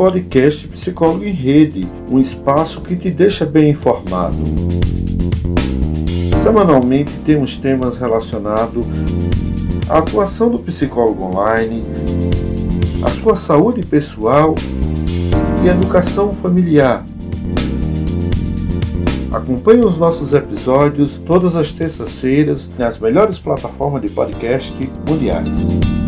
podcast Psicólogo em Rede, um espaço que te deixa bem informado. Semanalmente temos temas relacionados à atuação do psicólogo online, a sua saúde pessoal e educação familiar. Acompanhe os nossos episódios todas as terças-feiras nas melhores plataformas de podcast mundiais.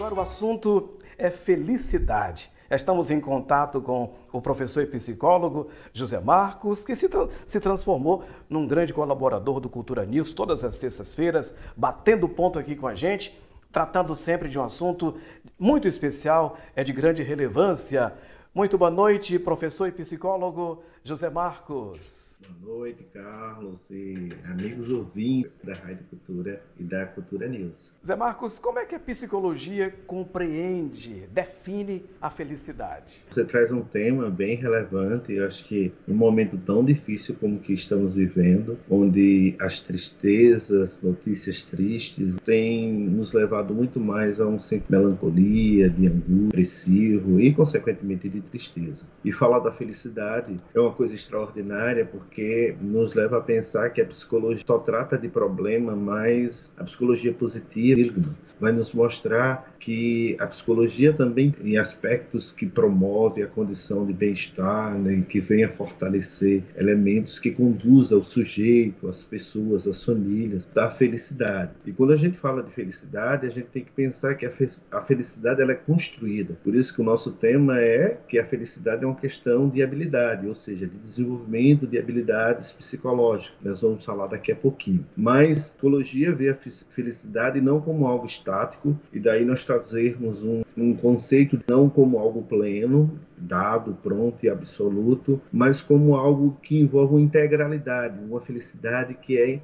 Agora o assunto é felicidade. Estamos em contato com o professor e psicólogo José Marcos, que se, tra se transformou num grande colaborador do Cultura News todas as terças-feiras, batendo ponto aqui com a gente, tratando sempre de um assunto muito especial, é de grande relevância. Muito boa noite, professor e psicólogo José Marcos. Boa noite, Carlos e amigos ouvintes da Rádio Cultura e da Cultura News. Zé Marcos, como é que a psicologia compreende, define a felicidade? Você traz um tema bem relevante, eu acho que um momento tão difícil como que estamos vivendo, onde as tristezas, notícias tristes, têm nos levado muito mais a um sentimento de melancolia, de angústia, depressivo e, consequentemente, de tristeza. E falar da felicidade é uma coisa extraordinária porque nos leva a pensar que a psicologia só trata de problema, mas a psicologia positiva vai nos mostrar que a psicologia também em aspectos que promove a condição de bem-estar, né, que vem a fortalecer elementos que conduzam o sujeito, as pessoas, as famílias, da felicidade. E quando a gente fala de felicidade, a gente tem que pensar que a, fe a felicidade ela é construída. Por isso que o nosso tema é que a felicidade é uma questão de habilidade, ou seja, de desenvolvimento de habilidades psicológicas. Nós vamos falar daqui a pouquinho. Mas a psicologia vê a felicidade não como algo estático, e daí nós trazermos um, um conceito não como algo pleno, dado, pronto e absoluto, mas como algo que envolve uma integralidade, uma felicidade que é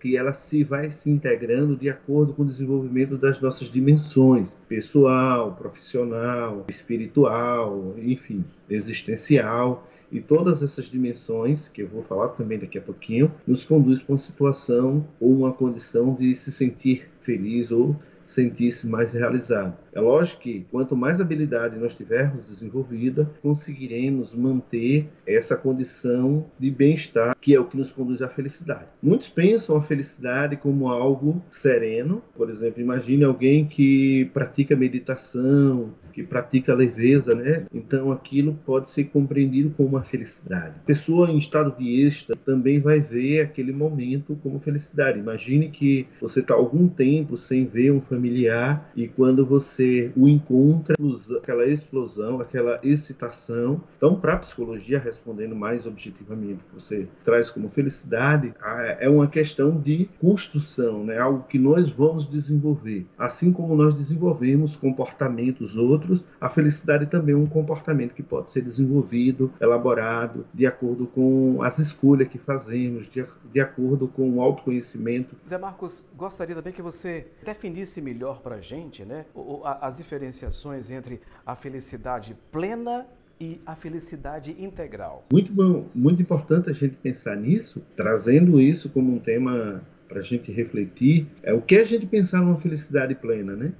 que ela se vai se integrando de acordo com o desenvolvimento das nossas dimensões, pessoal, profissional, espiritual, enfim, existencial. E todas essas dimensões, que eu vou falar também daqui a pouquinho, nos conduz para uma situação ou uma condição de se sentir feliz ou sentir-se mais realizado. É lógico que quanto mais habilidade nós tivermos desenvolvida, conseguiremos manter essa condição de bem-estar, que é o que nos conduz à felicidade. Muitos pensam a felicidade como algo sereno, por exemplo, imagine alguém que pratica meditação, que pratica leveza, né? Então aquilo pode ser compreendido como uma felicidade. Pessoa em estado de êxtase também vai ver aquele momento como felicidade. Imagine que você está algum tempo sem ver um familiar e quando você o encontra, aquela explosão, aquela excitação. Então, para a psicologia, respondendo mais objetivamente, você traz como felicidade, é uma questão de construção, né? Algo que nós vamos desenvolver, assim como nós desenvolvemos comportamentos outros outros, a felicidade também é um comportamento que pode ser desenvolvido, elaborado, de acordo com as escolhas que fazemos, de, de acordo com o autoconhecimento. Zé Marcos, gostaria também que você definisse melhor para a gente né, as diferenciações entre a felicidade plena e a felicidade integral. Muito bom, muito importante a gente pensar nisso, trazendo isso como um tema para a gente refletir. É o que a gente pensar numa felicidade plena, né?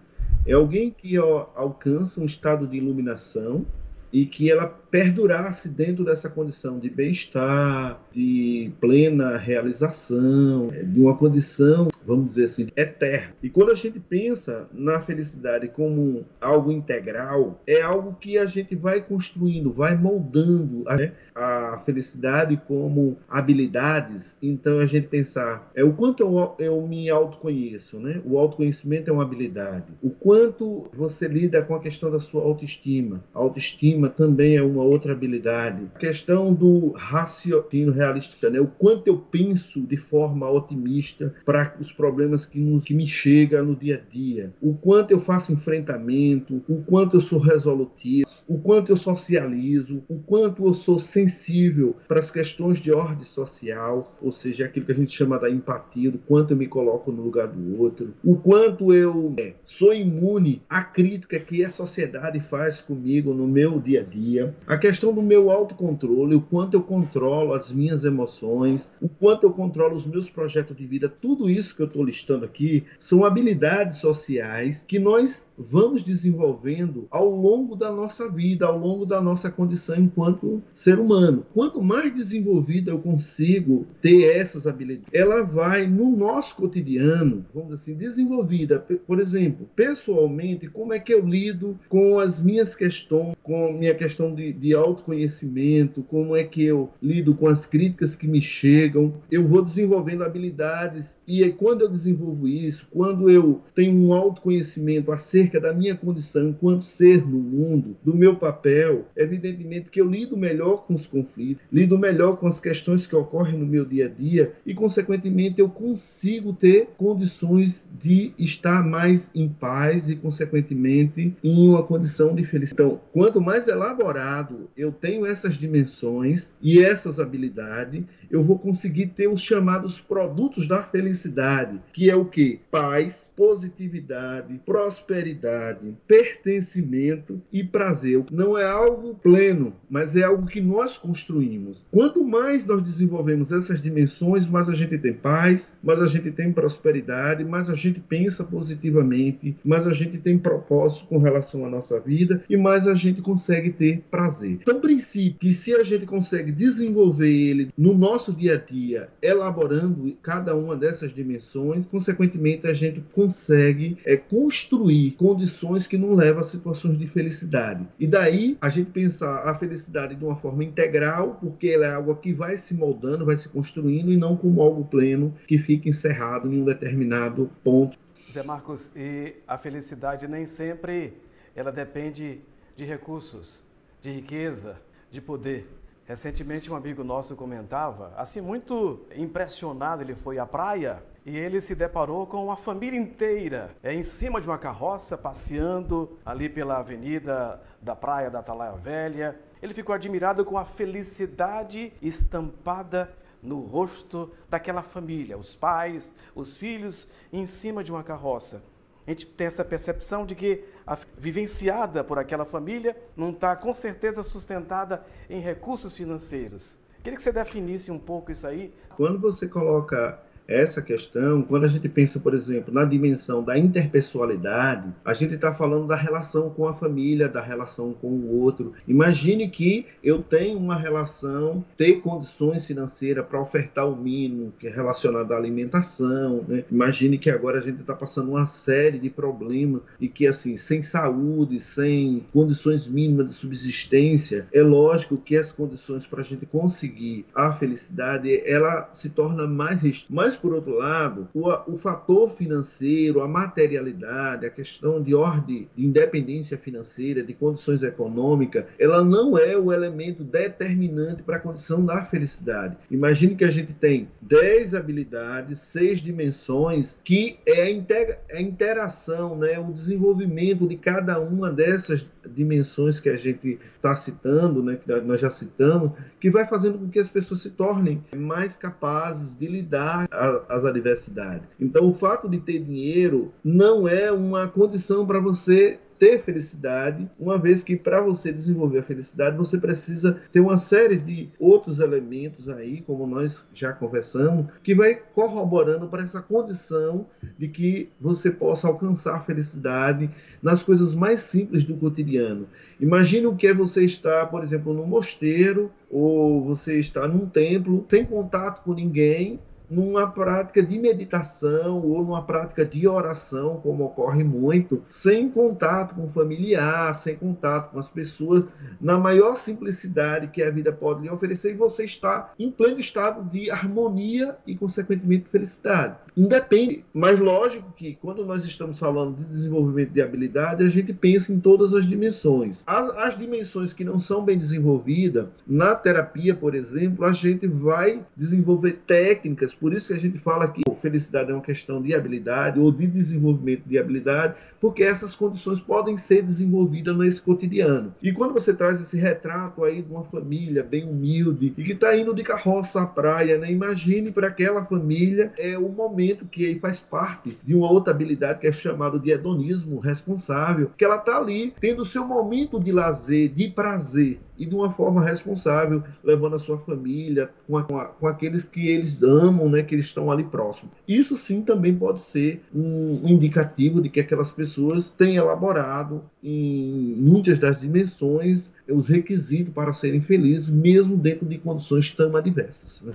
É alguém que ó, alcança um estado de iluminação e que ela perdurasse dentro dessa condição de bem-estar, de plena realização, é, de uma condição, vamos dizer assim, eterna. E quando a gente pensa na felicidade como algo integral, é algo que a gente vai construindo, vai moldando né? a felicidade como habilidades. Então a gente pensar é o quanto eu, eu me autoconheço, né? O autoconhecimento é uma habilidade. O quanto você lida com a questão da sua autoestima. A autoestima também é uma outra habilidade. A questão do raciocínio realista, né? O quanto eu penso de forma otimista para os problemas que, nos, que me chegam no dia a dia. O quanto eu faço enfrentamento, o quanto eu sou resolutivo, o quanto eu socializo, o quanto eu sou sensível para as questões de ordem social, ou seja, aquilo que a gente chama da empatia, do quanto eu me coloco no lugar do outro, o quanto eu é, sou imune à crítica que a sociedade faz comigo no meu dia a dia. A questão do meu autocontrole, o quanto eu controlo as minhas emoções, o quanto eu controlo os meus projetos de vida, tudo isso que eu estou listando aqui são habilidades sociais que nós vamos desenvolvendo ao longo da nossa vida, ao longo da nossa condição enquanto ser humano. Quanto mais desenvolvida eu consigo ter essas habilidades, ela vai no nosso cotidiano, vamos assim, desenvolvida. Por exemplo, pessoalmente, como é que eu lido com as minhas questões, com minha questão de, de autoconhecimento, como é que eu lido com as críticas que me chegam. Eu vou desenvolvendo habilidades e aí, quando eu desenvolvo isso, quando eu tenho um autoconhecimento acerca da minha condição enquanto ser no mundo, do meu papel, evidentemente que eu lido melhor com os conflitos, lido melhor com as questões que ocorrem no meu dia a dia e, consequentemente, eu consigo ter condições de estar mais em paz e, consequentemente, em uma condição de felicidade. Então, quanto mais elaborado eu tenho essas dimensões e essas habilidades, eu vou conseguir ter os chamados produtos da felicidade, que é o que? Paz, positividade, prosperidade, pertencimento e prazer. Não é algo pleno, mas é algo que nós construímos. Quanto mais nós desenvolvemos essas dimensões, mais a gente tem paz, mais a gente tem prosperidade, mais a gente pensa positivamente, mais a gente tem propósito com relação à nossa vida e mais a gente consegue ter prazer. São princípios que se a gente consegue desenvolver ele no nosso nosso dia a dia, elaborando cada uma dessas dimensões, consequentemente a gente consegue é, construir condições que não levam a situações de felicidade. E daí a gente pensar a felicidade de uma forma integral, porque ela é algo que vai se moldando, vai se construindo e não como algo pleno que fica encerrado em um determinado ponto. Zé Marcos, e a felicidade nem sempre ela depende de recursos, de riqueza, de poder. Recentemente um amigo nosso comentava, assim muito impressionado, ele foi à praia e ele se deparou com uma família inteira é, em cima de uma carroça, passeando ali pela avenida da praia da Atalaia Velha. Ele ficou admirado com a felicidade estampada no rosto daquela família, os pais, os filhos em cima de uma carroça a gente tem essa percepção de que a vivenciada por aquela família não está com certeza sustentada em recursos financeiros. Queria que você definisse um pouco isso aí. Quando você coloca essa questão, quando a gente pensa, por exemplo, na dimensão da interpessoalidade, a gente está falando da relação com a família, da relação com o outro. Imagine que eu tenho uma relação, ter condições financeiras para ofertar o mínimo, que é relacionado à alimentação. Né? Imagine que agora a gente está passando uma série de problemas e que, assim, sem saúde, sem condições mínimas de subsistência, é lógico que as condições para a gente conseguir a felicidade, ela se torna mais, mais por outro lado, o, o fator financeiro, a materialidade, a questão de ordem de independência financeira, de condições econômicas, ela não é o elemento determinante para a condição da felicidade. Imagine que a gente tem 10 habilidades, 6 dimensões, que é a, intera a interação, né, o desenvolvimento de cada uma dessas dimensões que a gente está citando, né, que nós já citamos, que vai fazendo com que as pessoas se tornem mais capazes de lidar as adversidades. Então, o fato de ter dinheiro não é uma condição para você ter felicidade, uma vez que para você desenvolver a felicidade você precisa ter uma série de outros elementos aí, como nós já conversamos, que vai corroborando para essa condição de que você possa alcançar a felicidade nas coisas mais simples do cotidiano. Imagine o que é você estar, por exemplo, num mosteiro ou você estar num templo sem contato com ninguém numa prática de meditação ou numa prática de oração, como ocorre muito, sem contato com o familiar, sem contato com as pessoas, na maior simplicidade que a vida pode lhe oferecer, e você está em pleno estado de harmonia e, consequentemente, felicidade. Independe, mas lógico que quando nós estamos falando de desenvolvimento de habilidade, a gente pensa em todas as dimensões. As, as dimensões que não são bem desenvolvidas, na terapia, por exemplo, a gente vai desenvolver técnicas por isso que a gente fala que felicidade é uma questão de habilidade ou de desenvolvimento de habilidade, porque essas condições podem ser desenvolvidas nesse cotidiano. E quando você traz esse retrato aí de uma família bem humilde e que está indo de carroça à praia, né? imagine para aquela família é o momento que faz parte de uma outra habilidade que é chamado de hedonismo responsável, que ela está ali tendo o seu momento de lazer, de prazer e de uma forma responsável, levando a sua família, com, a, com, a, com aqueles que eles amam, né, que eles estão ali próximo. Isso sim também pode ser um indicativo de que aquelas pessoas têm elaborado em muitas das dimensões os requisitos para serem felizes, mesmo dentro de condições tão adversas. Né?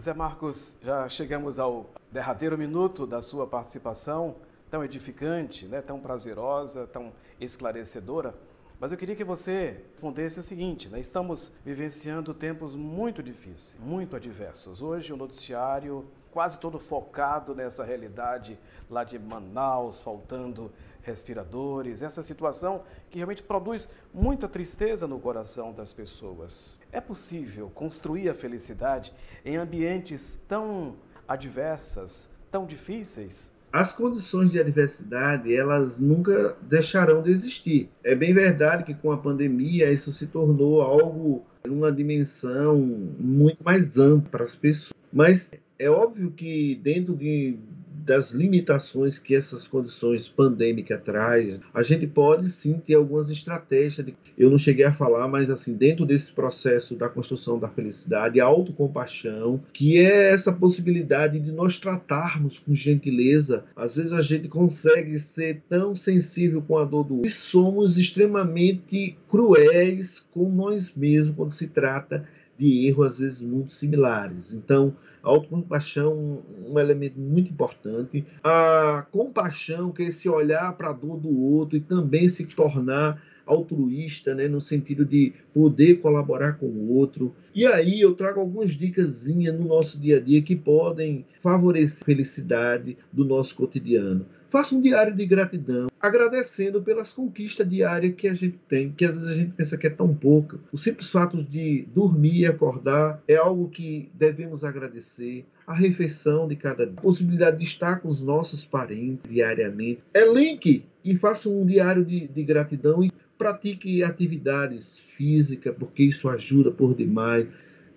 Zé Marcos, já chegamos ao derradeiro minuto da sua participação, tão edificante, né, tão prazerosa, tão esclarecedora. Mas eu queria que você respondesse o seguinte: né? estamos vivenciando tempos muito difíceis, muito adversos. Hoje o noticiário quase todo focado nessa realidade lá de Manaus, faltando respiradores, essa situação que realmente produz muita tristeza no coração das pessoas. É possível construir a felicidade em ambientes tão adversas, tão difíceis? As condições de adversidade elas nunca deixarão de existir. É bem verdade que com a pandemia isso se tornou algo numa dimensão muito mais ampla para as pessoas, mas é óbvio que dentro de das limitações que essas condições pandêmicas traz, a gente pode sim ter algumas estratégias. De... Eu não cheguei a falar, mas assim, dentro desse processo da construção da felicidade, a autocompaixão, que é essa possibilidade de nós tratarmos com gentileza. Às vezes a gente consegue ser tão sensível com a dor do outro e somos extremamente cruéis com nós mesmos quando se trata de erros às vezes muito similares. Então, a autocompaixão um elemento muito importante. A compaixão, que é esse olhar para a dor do outro e também se tornar altruísta, né, no sentido de poder colaborar com o outro. E aí eu trago algumas dicas no nosso dia a dia que podem favorecer a felicidade do nosso cotidiano. Faça um diário de gratidão, agradecendo pelas conquistas diárias que a gente tem, que às vezes a gente pensa que é tão pouca. O simples fato de dormir e acordar é algo que devemos agradecer. A refeição de cada dia, a possibilidade de estar com os nossos parentes diariamente. Elenque e faça um diário de, de gratidão e pratique atividades físicas, porque isso ajuda por demais.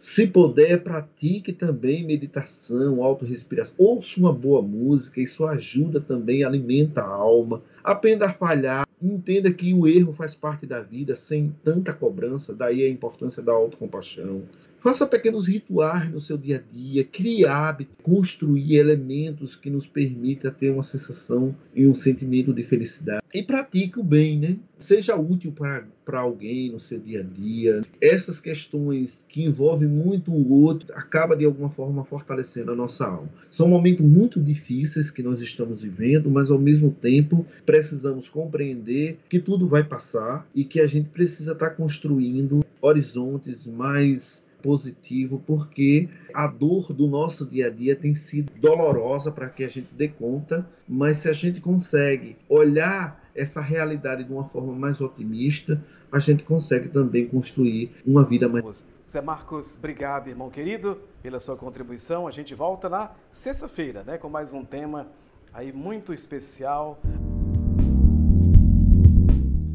Se puder, pratique também meditação, autorrespiração. Ouça uma boa música, isso ajuda também, alimenta a alma. Aprenda a falhar, entenda que o erro faz parte da vida, sem tanta cobrança, daí a importância da autocompaixão. Faça pequenos rituais no seu dia a dia, crie hábitos, construir elementos que nos permitam ter uma sensação e um sentimento de felicidade. E pratique o bem, né? Seja útil para, alguém no seu dia a dia. Essas questões que envolvem muito o outro acaba de alguma forma fortalecendo a nossa alma. São momentos muito difíceis que nós estamos vivendo, mas ao mesmo tempo precisamos compreender que tudo vai passar e que a gente precisa estar construindo horizontes mais positivo, porque a dor do nosso dia a dia tem sido dolorosa para que a gente dê conta, mas se a gente consegue olhar essa realidade de uma forma mais otimista, a gente consegue também construir uma vida mais. Zé Marcos, obrigado, irmão querido, pela sua contribuição. A gente volta na sexta-feira, né, com mais um tema aí muito especial.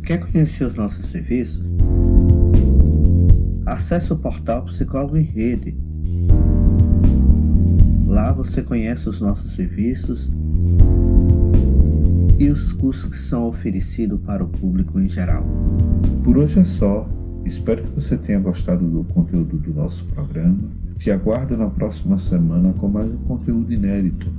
Quer conhecer os nossos serviços? Acesse o portal Psicólogo em Rede. Lá você conhece os nossos serviços e os cursos que são oferecidos para o público em geral. Por hoje é só. Espero que você tenha gostado do conteúdo do nosso programa. Te aguardo na próxima semana com mais um conteúdo inédito.